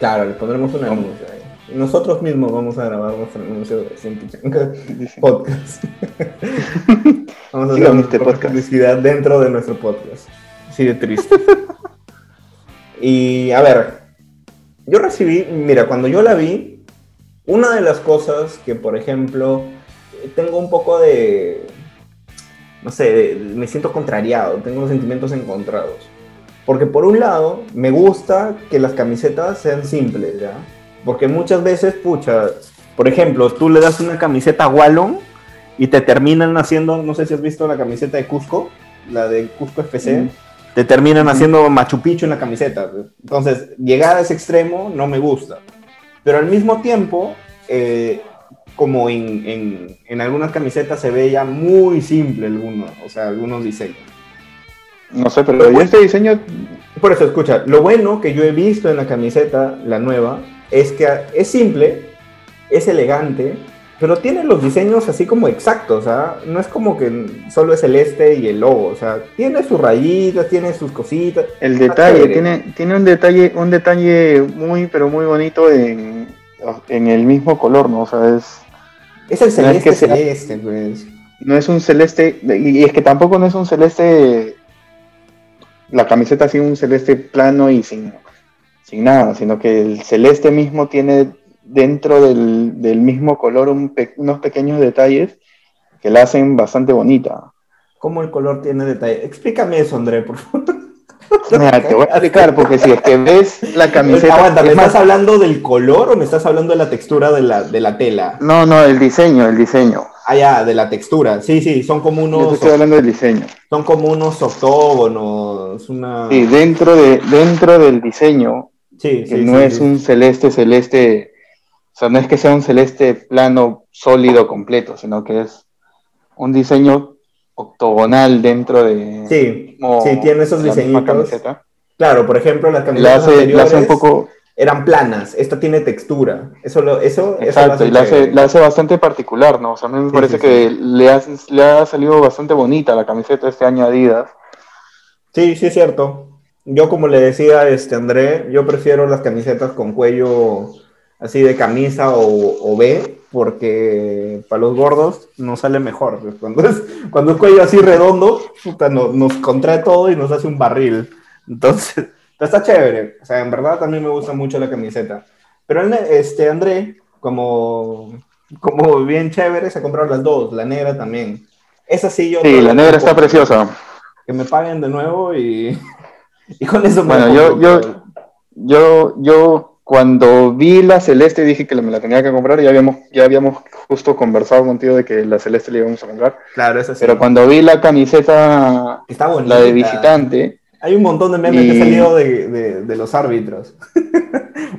Claro, le pondremos un anuncio. Nosotros mismos vamos a grabar nuestro anuncio de Podcast. vamos a hacer este podcast. publicidad dentro de nuestro podcast. Así de triste. y a ver, yo recibí, mira, cuando yo la vi, una de las cosas que, por ejemplo, tengo un poco de, no sé, me siento contrariado, tengo sentimientos encontrados. Porque por un lado, me gusta que las camisetas sean simples, ¿ya? Porque muchas veces, pucha, por ejemplo, tú le das una camiseta a Wallon y te terminan haciendo, no sé si has visto la camiseta de Cusco, la de Cusco FC, mm. te terminan haciendo Machu Picchu en la camiseta. Entonces, llegar a ese extremo no me gusta. Pero al mismo tiempo, eh, como en, algunas camisetas se ve ya muy simple algunos, o sea, algunos diseños. No sé, pero, este diseño... Por eso, escucha, lo bueno que yo he visto en la camiseta, la nueva, es que es simple, es elegante, pero tiene los diseños así como exactos, ¿ah? No es como que solo es el este y el logo, o sea, tiene sus rayitas, tiene sus cositas. El detalle, tiene, tiene un detalle, un detalle muy, pero muy bonito en, en el mismo color, ¿no? O sea, es... Es el celeste, celeste, pues. No es un celeste, y es que tampoco no es un celeste, la camiseta así un celeste plano y sin, sin nada, sino que el celeste mismo tiene dentro del, mismo color unos pequeños detalles que la hacen bastante bonita. ¿Cómo el color tiene detalles? Explícame eso, André, por favor. Mira, te voy a explicar, porque si es que ves la camiseta. Aguanta, ¿me estás hablando del color o me estás hablando de la textura de la, de la tela? No, no, el diseño, el diseño. Ah, ya, de la textura. Sí, sí, son como unos. Yo estoy hablando del diseño. Son como unos octógonos, una. Sí, dentro, de, dentro del diseño Sí, que sí, no sí, es un celeste celeste, o sea, no es que sea un celeste plano sólido completo, sino que es un diseño octogonal dentro de Sí, mismo- sí, tiene esos diseñitos. Claro, por ejemplo, las La camisetas hace, anteriores hace un poco, eran planas. Esta tiene textura. Eso lo, eso, eso lo exacto, hace y la hace, la hace bastante particular, ¿no? O sea, a mí me Sí, parece sí, que Le, ha, le ha salido bastante bonita la camiseta este año Adidas. Sí, sí es cierto. Yo como le decía este André, yo prefiero las camisetas con cuello así de camisa o, o B, porque para los gordos nos sale mejor. Cuando es, cuando es cuello así redondo, puta, no- nos contrae todo y nos hace un barril. Entonces, está chévere. O sea, en verdad también me gusta mucho la camiseta. Pero este André, como, como bien chévere, se compraron las dos, la negra también. Esa sí yo... Sí, la negra está preciosa. Que me paguen de nuevo y, y con eso me Bueno, yo, yo, yo, yo cuando vi la celeste dije que me la tenía que comprar, ya habíamos, ya habíamos justo conversado contigo de que la celeste la íbamos a comprar, Claro, esa sí. pero cuando vi la camiseta, Está bonita. la de visitante, Hay un montón de memes que Y- han salido de, de- de los árbitros.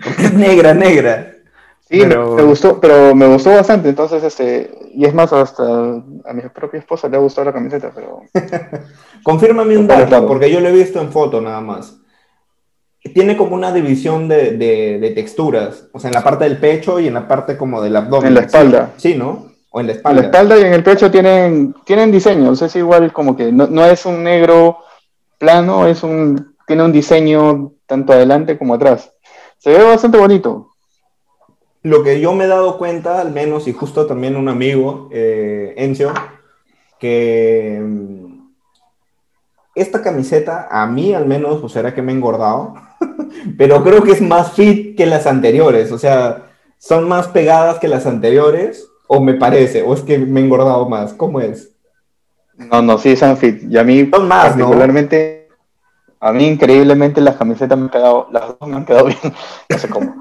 Porque es negra, negra. sí, Pero- me, gustó, pero me gustó bastante, entonces, este, y es más, hasta a mi propia esposa le ha gustado la camiseta, pero Confírmame un dato, porque yo lo he visto en foto nada más. Tiene como una división de, de- de texturas. O sea, en la parte del pecho y en la parte como del abdomen. En la espalda. Sí, ¿no? O en la en espalda. la espalda y en el pecho tienen, tienen diseños, es igual como que no, no es un negro plano, es un, tiene un diseño tanto adelante como atrás. Se ve bastante bonito. Lo que yo me he dado cuenta, al menos, y justo también un amigo, eh, Encio, que mm, esta camiseta, a mí al menos, pues será que me he engordado, pero creo que es más fit que las anteriores, o sea, son más pegadas que las anteriores, o me parece, o es que me he engordado más, ¿cómo es? No, no, sí son fit. Y a mí Son más, ¿no? particularmente, a mí increíblemente las camisetas me han quedado, las dos me han quedado bien, no sé cómo.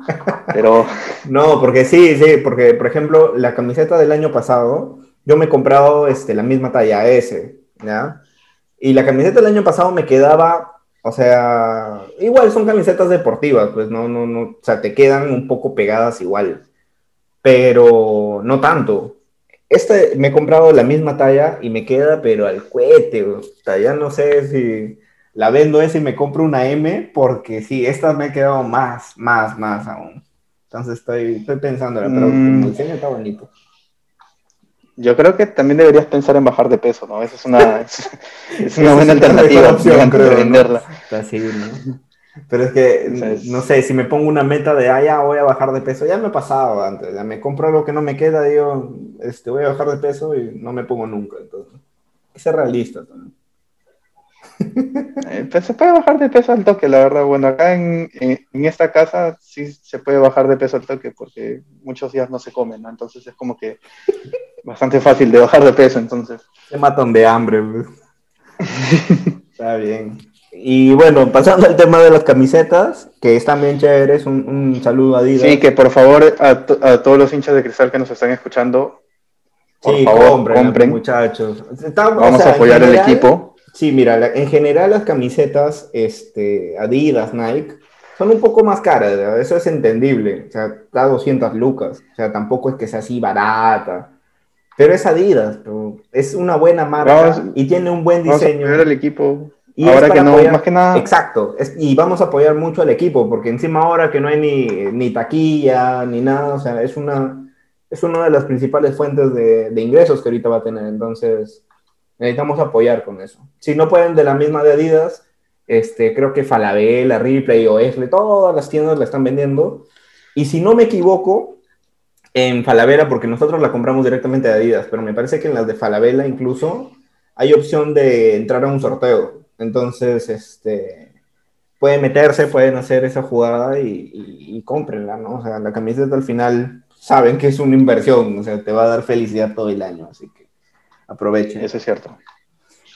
Pero No, porque sí, sí, porque por ejemplo, la camiseta del año pasado, yo me he comprado este, la misma talla S, ¿ya? Y la camiseta del año pasado me quedaba, o sea, igual son camisetas deportivas, pues no, no, no, o sea, te quedan un poco pegadas igual, pero no tanto. Este me he comprado la misma talla y me queda, pero al cohete, o sea, ya no sé si la vendo esa y me compro una M, porque sí, esta me ha quedado más, más, más aún. Entonces estoy, estoy pensando, pero Mm. como diseño está bonito. Yo creo que también deberías pensar en bajar de peso, ¿no? Esa es una, es, es una buena es alternativa opción, antes de creo, ¿no? venderla. Así, ¿no? Pero es que, no sé, si me pongo una meta de, ah, ya voy a bajar de peso, ya me ha pasado antes, ya me compro algo que no me queda, digo, este, voy a bajar de peso y no me pongo nunca, entonces, hay que ser realista también. Eh, pues se puede bajar de peso al toque, la verdad. Bueno, acá en, en- en esta casa sí se puede bajar de peso al toque porque muchos días no se comen, ¿no? Entonces es como que bastante fácil de bajar de peso, entonces. Se matan de hambre. Está bien. Y bueno, pasando al tema de las camisetas, que están bien chéveres, un, un saludo a Adidas. Sí, que por favor a, to- a todos los hinchas de cristal que nos están escuchando, por Sí, favor, compren, compren. muchachos. O Vamos sea, a apoyar al general- equipo. Sí, mira, la- en general las camisetas este, Adidas, Nike, son un poco más caras, ¿verdad? eso es entendible. O sea, está 200 lucas. O sea, tampoco es que sea así barata. Pero es Adidas, pero es una buena marca Vamos- y tiene un buen Vamos a diseño. al equipo. Y ahora que no, apoyar- más que nada, Exacto, es- y vamos a apoyar mucho al equipo, porque encima ahora que no hay ni, ni taquilla, ni nada, o sea, es una, es una de las principales fuentes de, de ingresos que ahorita va a tener, entonces necesitamos apoyar con eso. Si no pueden de la misma de Adidas, este, creo que Falabella, Ripley o Esle, todas las tiendas la están vendiendo, y si no me equivoco, en Falabella, porque nosotros la compramos directamente de Adidas, pero me parece que en las de Falabella incluso hay opción de entrar a un sorteo. Entonces, este, pueden meterse, pueden hacer esa jugada y, y, y cómprenla, ¿no? O sea, la camiseta al final saben que es una inversión, o sea, te va a dar felicidad todo el año, así que aprovechen. eso es cierto.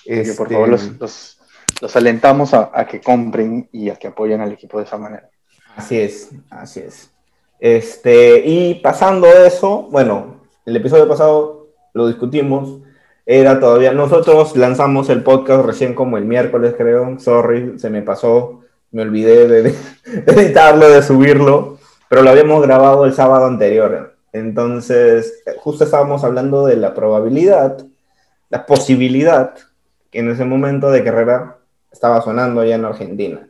Que Este, por favor los, los, los alentamos a, a que compren y a que apoyen al equipo de esa manera. Así es, así es. Este, y pasando de eso, bueno, el episodio pasado lo discutimos, era todavía, nosotros lanzamos el podcast recién como el miércoles, creo, sorry, se me pasó, me olvidé de, editarlo, de subirlo, pero lo habíamos grabado el sábado anterior. Entonces, justo estábamos hablando de la probabilidad, la posibilidad, que en ese momento de carrera estaba sonando ya en Argentina.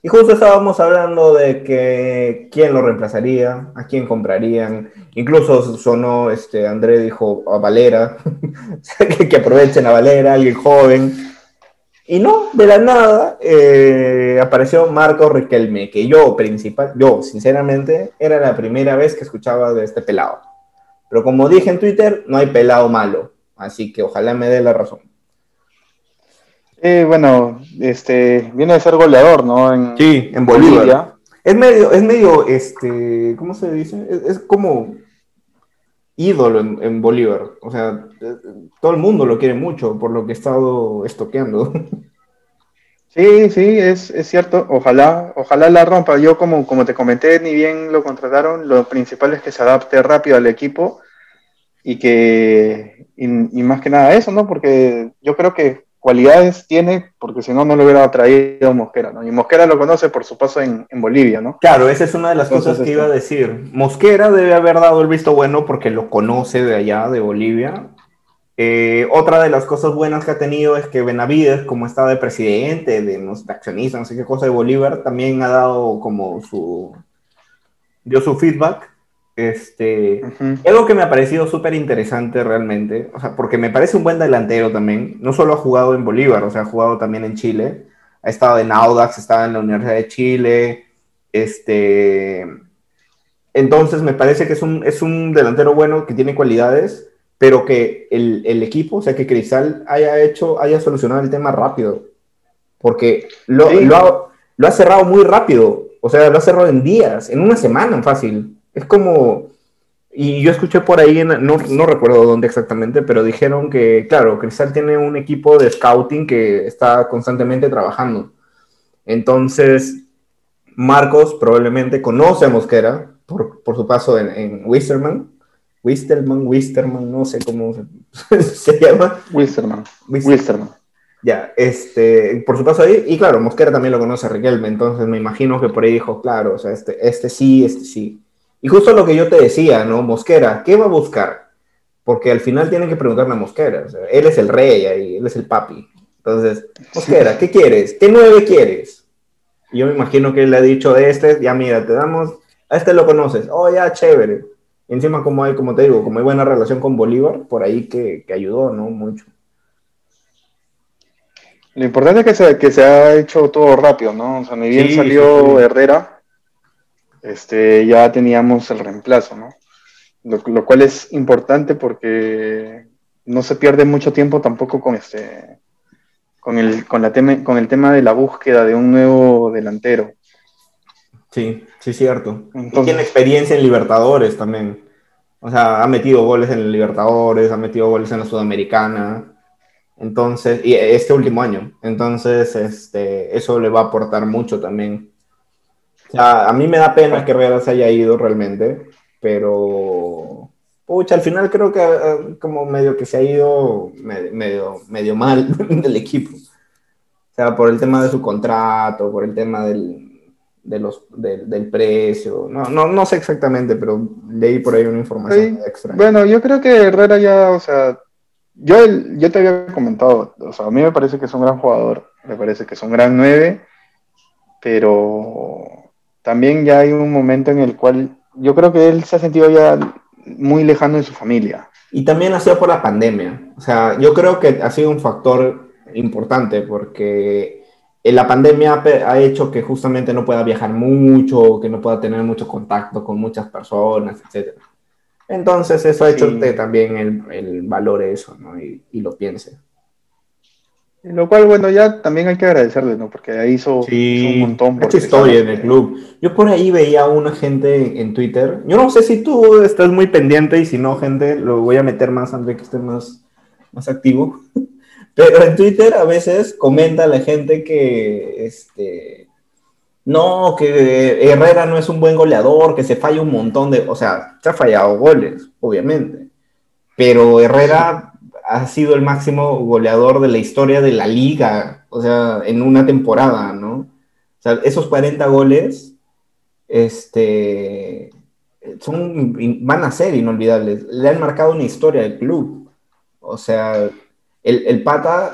Y justo estábamos hablando de que quién lo reemplazaría, a quién comprarían. Incluso sonó, este, André dijo a Valera, que, que aprovechen a Valera, alguien joven. Y no, de la nada eh, apareció Marco Riquelme, que yo, principal, yo, sinceramente, era la primera vez que escuchaba de este pelado. Pero como dije en Twitter, no hay pelado malo. Así que ojalá me dé la razón. Eh, bueno, este, viene de ser goleador, ¿no? En, sí, en Bolivia. Es medio, es medio, este, ¿cómo se dice? Es, como ídolo en, Bolívar. O sea, todo el mundo lo quiere mucho por lo que he estado estoqueando. Sí, sí, es, cierto. Ojalá, ojalá la rompa. Yo, como, como te comenté, ni bien lo contrataron, lo principal es que se adapte rápido al equipo y que, y más que nada eso, ¿no? Porque yo creo que cualidades tiene, porque si no, no lo hubiera traído Mosquera, ¿no? Y Mosquera lo conoce por su paso en, Bolivia, ¿no? Claro, esa es una de las cosas que iba a decir. Mosquera debe haber dado el visto bueno porque lo conoce de allá, de Bolivia. Eh, otra de las cosas buenas que ha tenido es que Benavides, como está de presidente, de, de accionista, no sé qué cosa de Bolívar, también ha dado como su... dio su feedback este, Algo que me ha parecido súper interesante realmente, o sea, porque me parece un buen delantero también, no solo ha jugado en Bolívar, o sea, ha jugado también en Chile, ha estado en Audax, estaba en la Universidad de Chile, este, entonces me parece que es un, es un delantero bueno, que tiene cualidades, pero que el, el, equipo, o sea, que Cristal haya hecho, haya solucionado el tema rápido, porque lo, lo, ha, lo ha cerrado muy rápido, o sea, lo ha cerrado en días, en una semana fácil. Es como, y yo escuché por ahí, no, no, recuerdo dónde exactamente, pero dijeron que, claro, Cristal tiene un equipo de scouting que está constantemente trabajando. Entonces, Marcos probablemente conoce a Mosquera por, por su paso en, en Wisterman. Wisterman, Wisterman, no sé cómo se, llama. Wisterman. Wisterman. Ya, este, por su paso ahí, y claro, Mosquera también lo conoce a Riquelme, entonces me imagino que por ahí dijo, claro, o sea, este, este sí, este sí. Y justo lo que yo te decía, ¿no? Mosquera, ¿qué va a buscar? Porque al final tienen que preguntarle a Mosquera. él es el rey ahí, él es el papi. Entonces, Mosquera, ¿qué quieres? ¿Qué nueve quieres? Y yo me imagino que él le ha dicho de este, ya mira, te damos, a este lo conoces, oh ya, chévere. encima como hay, como te digo, como hay buena relación con Bolívar, por ahí que, ayudó, ¿no? Mucho. Lo importante es que se, que se ha hecho todo rápido, ¿no? O sea, ni bien salió Herrera, este, ya teníamos el reemplazo, ¿no? Lo, cual es importante porque no se pierde mucho tiempo tampoco con este con el, con, la tema, con el tema de la búsqueda de un nuevo delantero. Sí, sí, cierto. tiene experiencia en Libertadores también. O sea, ha metido goles en Libertadores, ha metido goles en la Sudamericana. Entonces, y este último año. Entonces, este, eso le va a aportar mucho también o sea, a mí me da pena que Herrera se haya ido realmente, pero pucha, al final creo que eh, como medio que se ha ido medio, medio mal del equipo. O sea, por el tema de su contrato, por el tema del, de los, del precio. No, no, no sé exactamente, pero leí por ahí una información extra. Bueno, yo creo que Herrera ya, o sea, yo, yo te había comentado, o sea, a mí me parece que es un gran jugador, me parece que es un gran 9, pero también ya hay un momento en el cual yo creo que él se ha sentido ya muy lejano de su familia. Y también ha sido por la pandemia. O sea, yo creo que ha sido un factor importante porque la pandemia ha hecho que justamente no pueda viajar mucho, que no pueda tener mucho contacto con muchas personas, etc. Entonces eso ha hecho que también el, el valore eso ¿no? y, y lo piense. Lo cual, bueno, ya también hay que agradecerle, ¿no? Porque ahí hizo, un montón. Mucha historia en el club. Yo por ahí veía a una gente en Twitter. Yo no sé si tú estás muy pendiente y si no, gente, lo voy a meter más antes de que esté más, más activo. Pero en Twitter a veces comenta la gente que, este, no, que Herrera no es un buen goleador, que se falla un montón de, o sea, se ha fallado goles, obviamente. Pero Herrera ha sido el máximo goleador de la historia de la liga, o sea, en una temporada, ¿no? O sea, esos 40 goles este, son, van a ser inolvidables. Le han marcado una historia al club. O sea, el, el Pata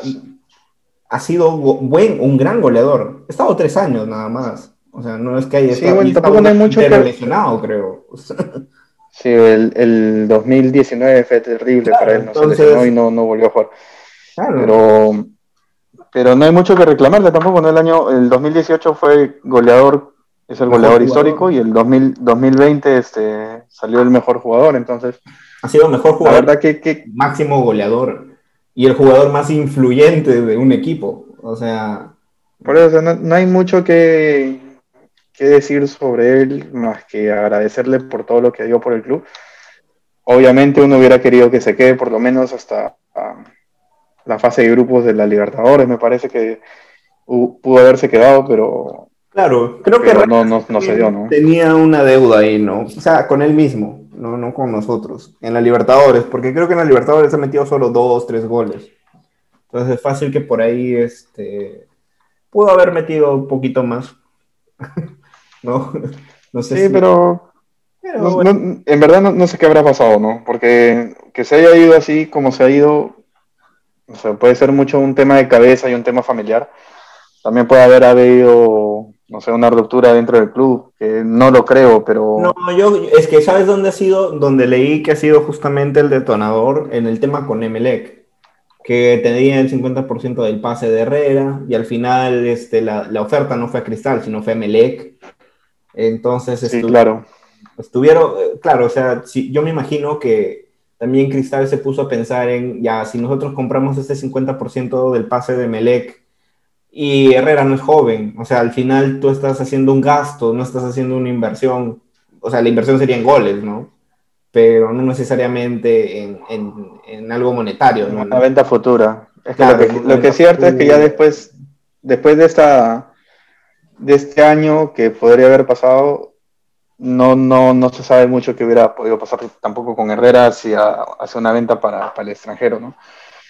ha sido buen, un gran goleador. Ha estado tres años nada más. O sea, no es que haya estado, sí, tampoco no hay mucho que... lesionado, creo. Sí, el, el, 2019 fue terrible para él, no se lesionó y no, no volvió a jugar. Claro. Pero, pero no hay mucho que reclamarle tampoco, ¿no? El año, el 2018 fue goleador, es el goleador histórico, y el 2000, 2020 este, salió el mejor jugador, entonces... Ha sido el mejor jugador, la verdad que, que... máximo goleador, y el jugador más influyente de un equipo, o sea... Por eso, no, no hay mucho que, qué decir sobre él más que agradecerle por todo lo que dio por el club. Obviamente uno hubiera querido que se quede por lo menos hasta ah, la fase de grupos de la Libertadores, me parece que pudo haberse quedado, pero... Claro, creo que no, no, se dio, ¿no? Tenía una deuda ahí, ¿no? O sea, con él mismo, no, no con nosotros, en la Libertadores, porque creo que en la Libertadores ha metido solo dos, tres goles. Entonces es fácil que por ahí este, pudo haber metido un poquito más. ¿no? No sé sí, pero, en verdad no, sé qué habrá pasado, ¿no? Porque que se haya ido así como se ha ido, o sea, puede ser mucho un tema de cabeza y un tema familiar. También puede haber habido, no sé, una ruptura dentro del club, que no lo creo, pero... No, yo, es que ¿sabes dónde ha sido? Donde leí que ha sido justamente el detonador en el tema con Emelec que tenía el 50% del pase de Herrera y al final este, la, la, oferta no fue a Cristal, sino fue a Melec. Entonces, sí, claro. estuvieron, eh, claro, o sea, si, yo me imagino que también Cristal se puso a pensar en, ya, si nosotros compramos este 50% del pase de Melec y Herrera no es joven, o sea, al final tú estás haciendo un gasto, no estás haciendo una inversión, o sea, la inversión sería en goles, ¿no? Pero no necesariamente en, en, en algo monetario. ¿no? Una venta futura. Es que lo que, lo que es cierto es que ya después, después de esta de este año que podría haber pasado, no, no, no se sabe mucho que hubiera podido pasar tampoco con Herrera hacia, hacia una venta para, para, el extranjero, ¿no?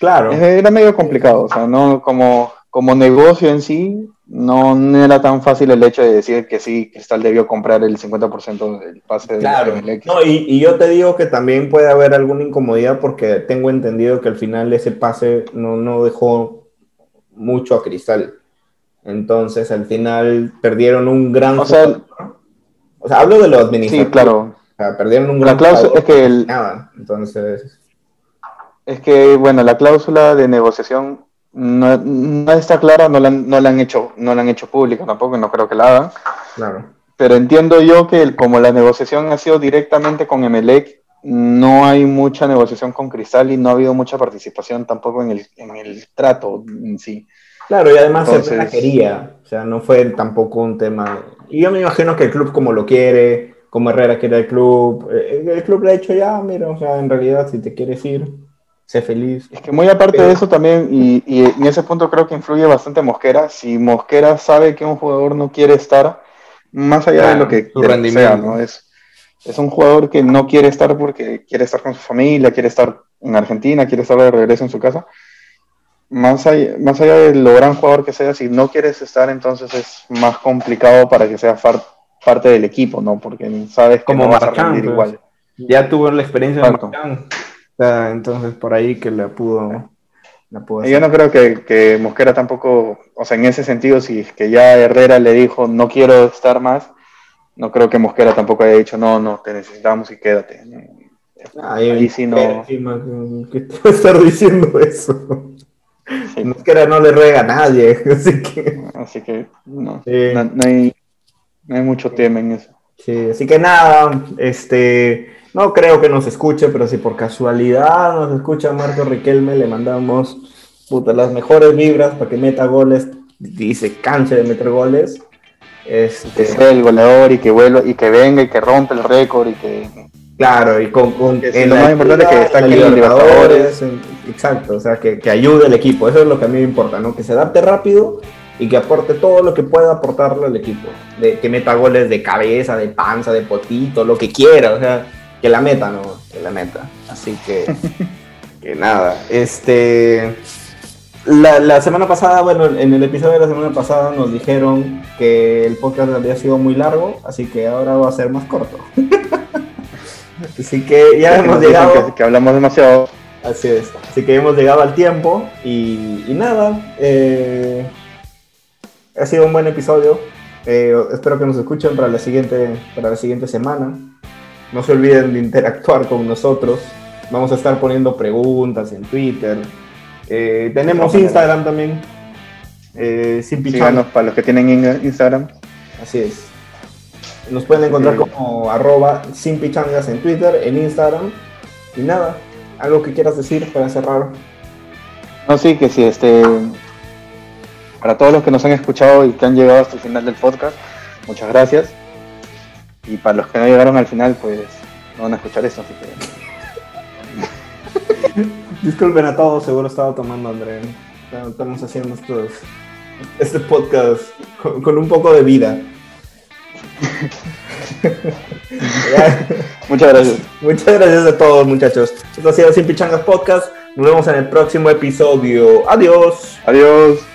Claro. Era medio complicado, o sea, no como, como negocio en sí, no, no, era tan fácil el hecho de decir que sí, Cristal debió comprar el 50% del pase claro. del No, y, y, yo te digo que también puede haber alguna incomodidad porque tengo entendido que al final ese pase no, no dejó mucho a Cristal. Entonces, al final perdieron un gran. O sea, o sea hablo de lo administrativo. Sí, claro. O sea, perdieron un gran. La cláusula es que el... Nada. Entonces. Es que, bueno, la cláusula de negociación no, no está clara, no la, no la, han hecho, no la han hecho pública tampoco, no creo que la hagan. Claro. Pero entiendo yo que como la negociación ha sido directamente con Emelec, no hay mucha negociación con Cristal y no ha habido mucha participación tampoco en el, en el trato en sí. Claro, y además Entonces... quería, o sea, no fue tampoco un tema. Y yo me imagino que el club como lo quiere, como Herrera quiere el club, eh, el club le ha dicho ya, mira, o sea, en realidad si te quieres ir, sé feliz. Es que muy aparte de eso también, y, y, en ese punto creo que influye bastante Mosquera, si Mosquera sabe que un jugador no quiere estar, más allá de lo que sea, ¿no? Es, es un jugador que no quiere estar porque quiere estar con su familia, quiere estar en Argentina, quiere estar de regreso en su casa más allá, más allá de lo gran jugador que sea, si no quieres estar, entonces es más complicado para que seas parte del equipo, ¿no? Porque sabes cómo vas a rendir pues. igual. Ya tuvo la experiencia de Marcán. entonces por ahí que la pudo, la pudo Yo no creo que, que, Mosquera tampoco, o sea, en ese sentido, si es que ya Herrera le dijo no quiero estar más, no creo que Mosquera tampoco haya dicho no, no, te necesitamos y quédate. ahí, ahí sí no. ¿Qué te estar diciendo eso? No es que no le ruega a nadie, así que. Así que no, no, hay, no, hay, mucho tema en eso. Sí, así que nada, este. No creo que nos escuche, pero si por casualidad nos escucha Marco Riquelme, le mandamos puta, las mejores vibras para que meta goles y se canse de meter goles. Este... Que sea el goleador y que vuelva y que venga y que rompa el récord y que Claro, y con, con en lo más importante que está aquí en Libertadores. Exacto, o sea, que, que, ayude al equipo. Eso es lo que a mí me importa, ¿no? Que se adapte rápido y que aporte todo lo que pueda aportarle al equipo. De, que meta goles de cabeza, de panza, de potito, lo que quiera. O sea, que la meta, ¿no? Que la meta. Así que, que nada. Este. la, la, semana pasada, bueno, en el episodio de la semana pasada nos dijeron que el podcast había sido muy largo, así que ahora va a ser más corto. así que ya hemos llegado. Que, hablamos demasiado. Así es. Así que hemos llegado al tiempo y, nada. Eh, ha sido un buen episodio. Eh, espero que nos escuchen para la siguiente, para la siguiente semana. No se olviden de interactuar con nosotros. Vamos a estar poniendo preguntas en Twitter eh, tenemos Instagram también. Sin para los que tienen Instagram. Así es. Nos pueden encontrar como arroba sin pichangas en Twitter, en Instagram. Y nada, algo que quieras decir para cerrar. No, sí, que sí, este. Para todos los que nos han escuchado y que han llegado hasta el final del podcast, muchas gracias. Y para los que no llegaron al final, pues no van a escuchar eso, así que. Disculpen a todos, seguro estaba tomando André. Estamos haciendo estos, este podcast con, un poco de vida. Muchas gracias. Muchas gracias a todos, muchachos. Esto ha sido Sin Pichangas Podcast. Nos vemos en el próximo episodio. Adiós. Adiós.